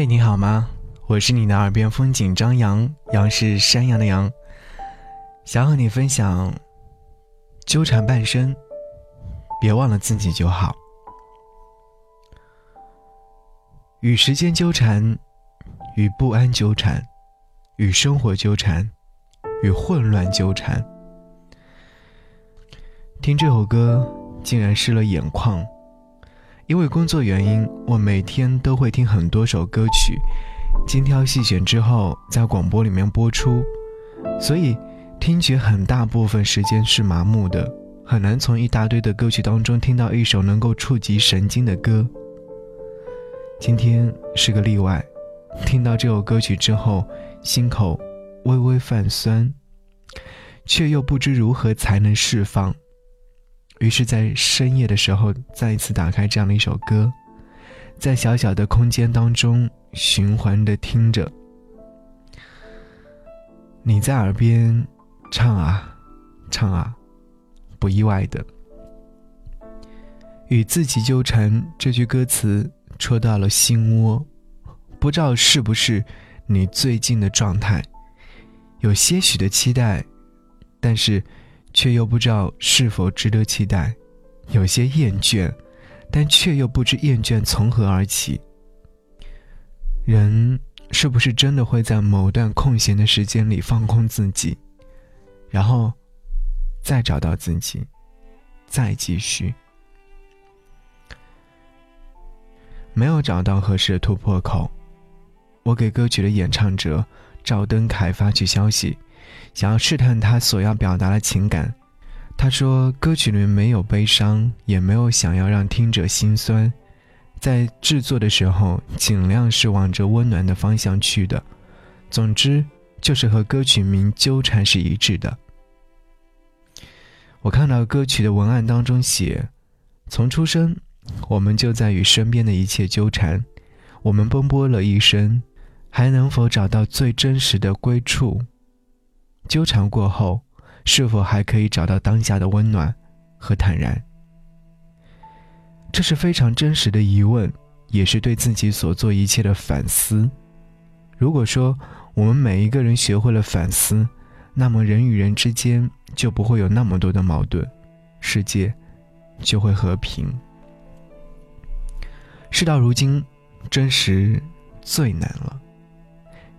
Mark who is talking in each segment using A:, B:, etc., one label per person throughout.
A: 嘿，你好吗？我是你的耳边风景张扬，杨是山羊的羊。想和你分享，纠缠半生，别忘了自己就好。与时间纠缠，与不安纠缠，与生活纠缠，与混乱纠缠。听这首歌，竟然湿了眼眶。因为工作原因，我每天都会听很多首歌曲，精挑细选之后在广播里面播出，所以听觉很大部分时间是麻木的，很难从一大堆的歌曲当中听到一首能够触及神经的歌。今天是个例外，听到这首歌曲之后，心口微微泛酸，却又不知如何才能释放。于是，在深夜的时候，再一次打开这样的一首歌，在小小的空间当中循环的听着。你在耳边唱啊，唱啊，不意外的，与自己纠缠这句歌词戳到了心窝，不知道是不是你最近的状态，有些许的期待，但是。却又不知道是否值得期待，有些厌倦，但却又不知厌倦从何而起。人是不是真的会在某段空闲的时间里放空自己，然后再找到自己，再继续？没有找到合适的突破口，我给歌曲的演唱者赵登凯发去消息。想要试探他所要表达的情感，他说歌曲里面没有悲伤，也没有想要让听者心酸，在制作的时候尽量是往着温暖的方向去的。总之就是和歌曲名纠缠是一致的。我看到歌曲的文案当中写：从出生，我们就在与身边的一切纠缠，我们奔波了一生，还能否找到最真实的归处？纠缠过后，是否还可以找到当下的温暖和坦然？这是非常真实的疑问，也是对自己所做一切的反思。如果说我们每一个人学会了反思，那么人与人之间就不会有那么多的矛盾，世界就会和平。事到如今，真实最难了。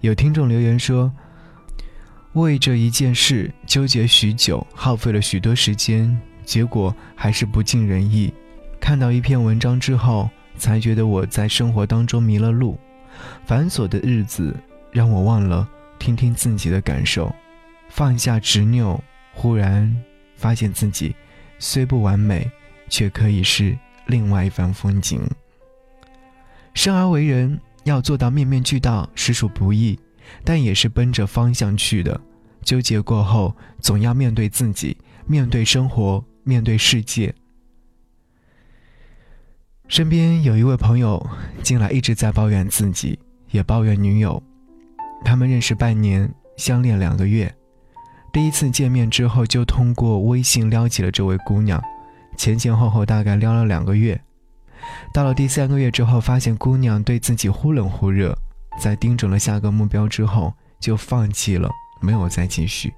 A: 有听众留言说。为这一件事纠结许久，耗费了许多时间，结果还是不尽人意。看到一篇文章之后，才觉得我在生活当中迷了路，繁琐的日子让我忘了听听自己的感受，放下执拗，忽然发现自己虽不完美，却可以是另外一番风景。生而为人，要做到面面俱到，实属不易。但也是奔着方向去的，纠结过后，总要面对自己，面对生活，面对世界。身边有一位朋友，近来一直在抱怨自己，也抱怨女友。他们认识半年，相恋两个月，第一次见面之后就通过微信撩起了这位姑娘，前前后后大概撩了两个月。到了第三个月之后，发现姑娘对自己忽冷忽热。在盯准了下个目标之后，就放弃了，没有再继续。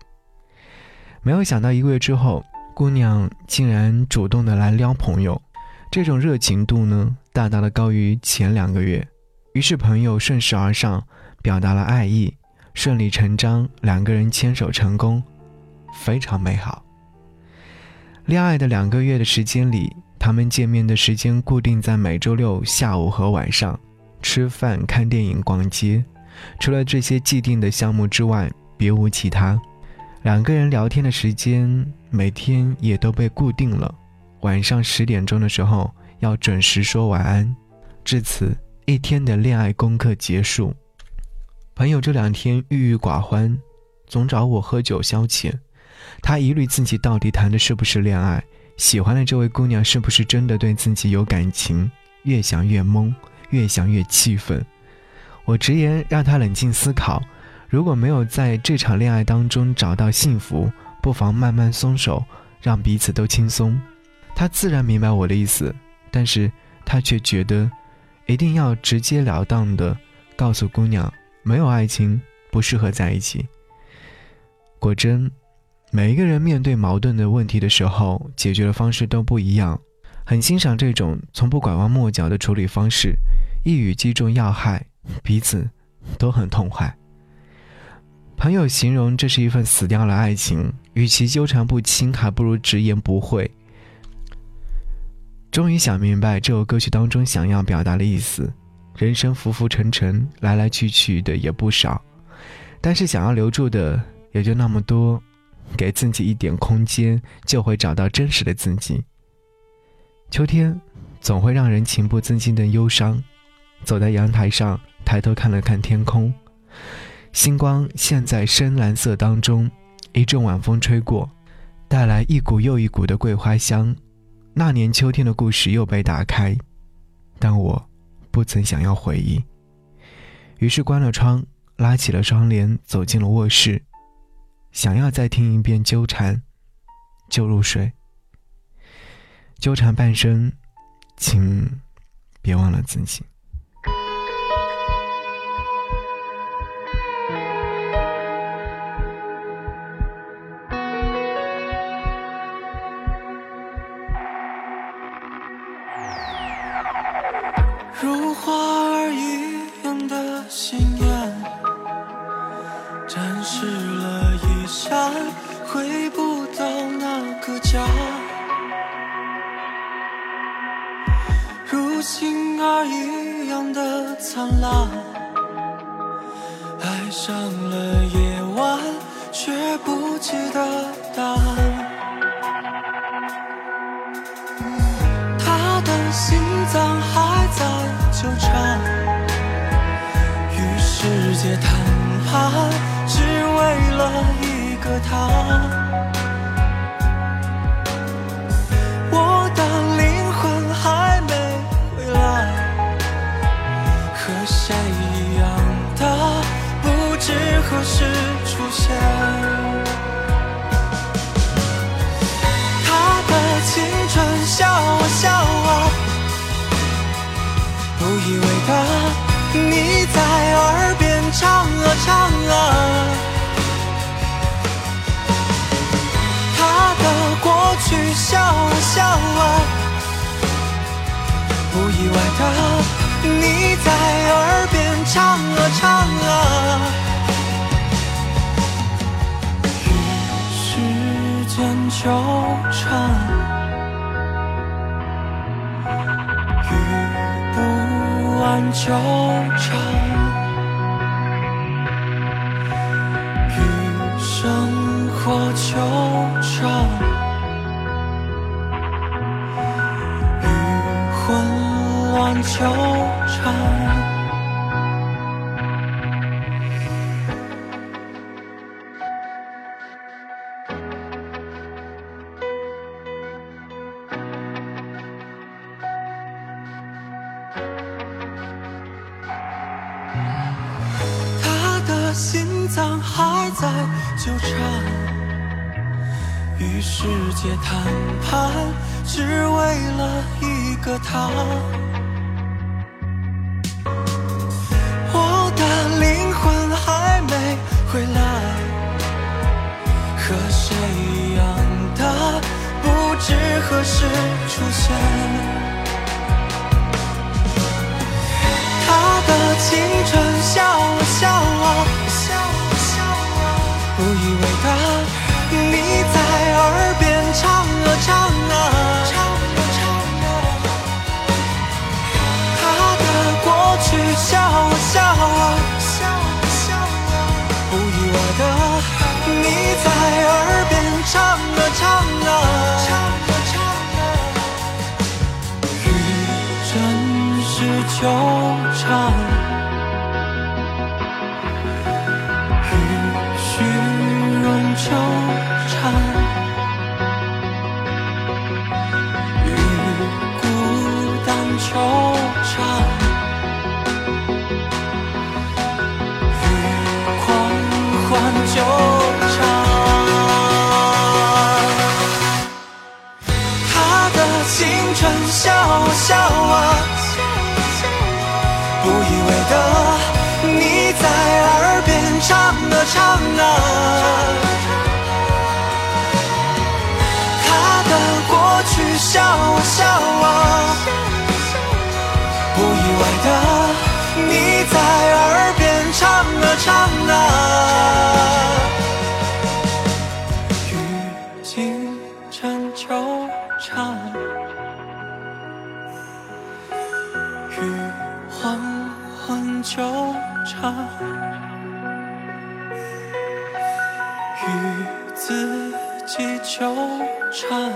A: 没有想到一个月之后，姑娘竟然主动的来撩朋友，这种热情度呢，大大的高于前两个月。于是朋友顺势而上，表达了爱意，顺理成章，两个人牵手成功，非常美好。恋爱的两个月的时间里，他们见面的时间固定在每周六下午和晚上。吃饭、看电影、逛街，除了这些既定的项目之外，别无其他。两个人聊天的时间每天也都被固定了，晚上十点钟的时候要准时说晚安。至此，一天的恋爱功课结束。朋友这两天郁郁寡欢，总找我喝酒消遣。他疑虑自己到底谈的是不是恋爱，喜欢的这位姑娘是不是真的对自己有感情？越想越懵。越想越气愤，我直言让他冷静思考，如果没有在这场恋爱当中找到幸福，不妨慢慢松手，让彼此都轻松。他自然明白我的意思，但是他却觉得，一定要直截了当的告诉姑娘，没有爱情不适合在一起。果真，每一个人面对矛盾的问题的时候，解决的方式都不一样。很欣赏这种从不拐弯抹角的处理方式，一语击中要害，彼此都很痛快。朋友形容这是一份死掉了爱情，与其纠缠不清，还不如直言不讳。终于想明白这首歌曲当中想要表达的意思：人生浮浮沉沉，来来去去的也不少，但是想要留住的也就那么多。给自己一点空间，就会找到真实的自己。秋天总会让人情不自禁的忧伤。走在阳台上，抬头看了看天空，星光现在深蓝色当中。一阵晚风吹过，带来一股又一股的桂花香。那年秋天的故事又被打开，但我不曾想要回忆。于是关了窗，拉起了窗帘，走进了卧室，想要再听一遍纠缠，就入睡。纠缠半生，请别忘了自己。
B: 如花儿一样的鲜艳，展示了一扇回不到那个家。如星儿一样的灿烂，爱上了夜晚，却不记得答案。纠缠，与世界谈判，只为了一个他。的你在耳边唱啊唱啊。他的过去笑啊笑啊，不意外的你在耳边唱啊唱啊。与时间纠缠，纠缠，与生活纠缠，与混乱纠缠。他的心脏还在纠缠，与世界谈判，只为了一个他。我的灵魂还没回来，和谁一样的，不知何时出现。他的青笑啊笑啊，笑啊笑啊，不意外的你在耳边唱啊唱啊，唱啊唱啊。与真实纠缠，与虚荣纠喧嚣笑啊，不意外的，你在耳边唱啊唱啊。他的过去笑啊笑啊，不意外的，你在耳边唱啊唱啊。与自己纠缠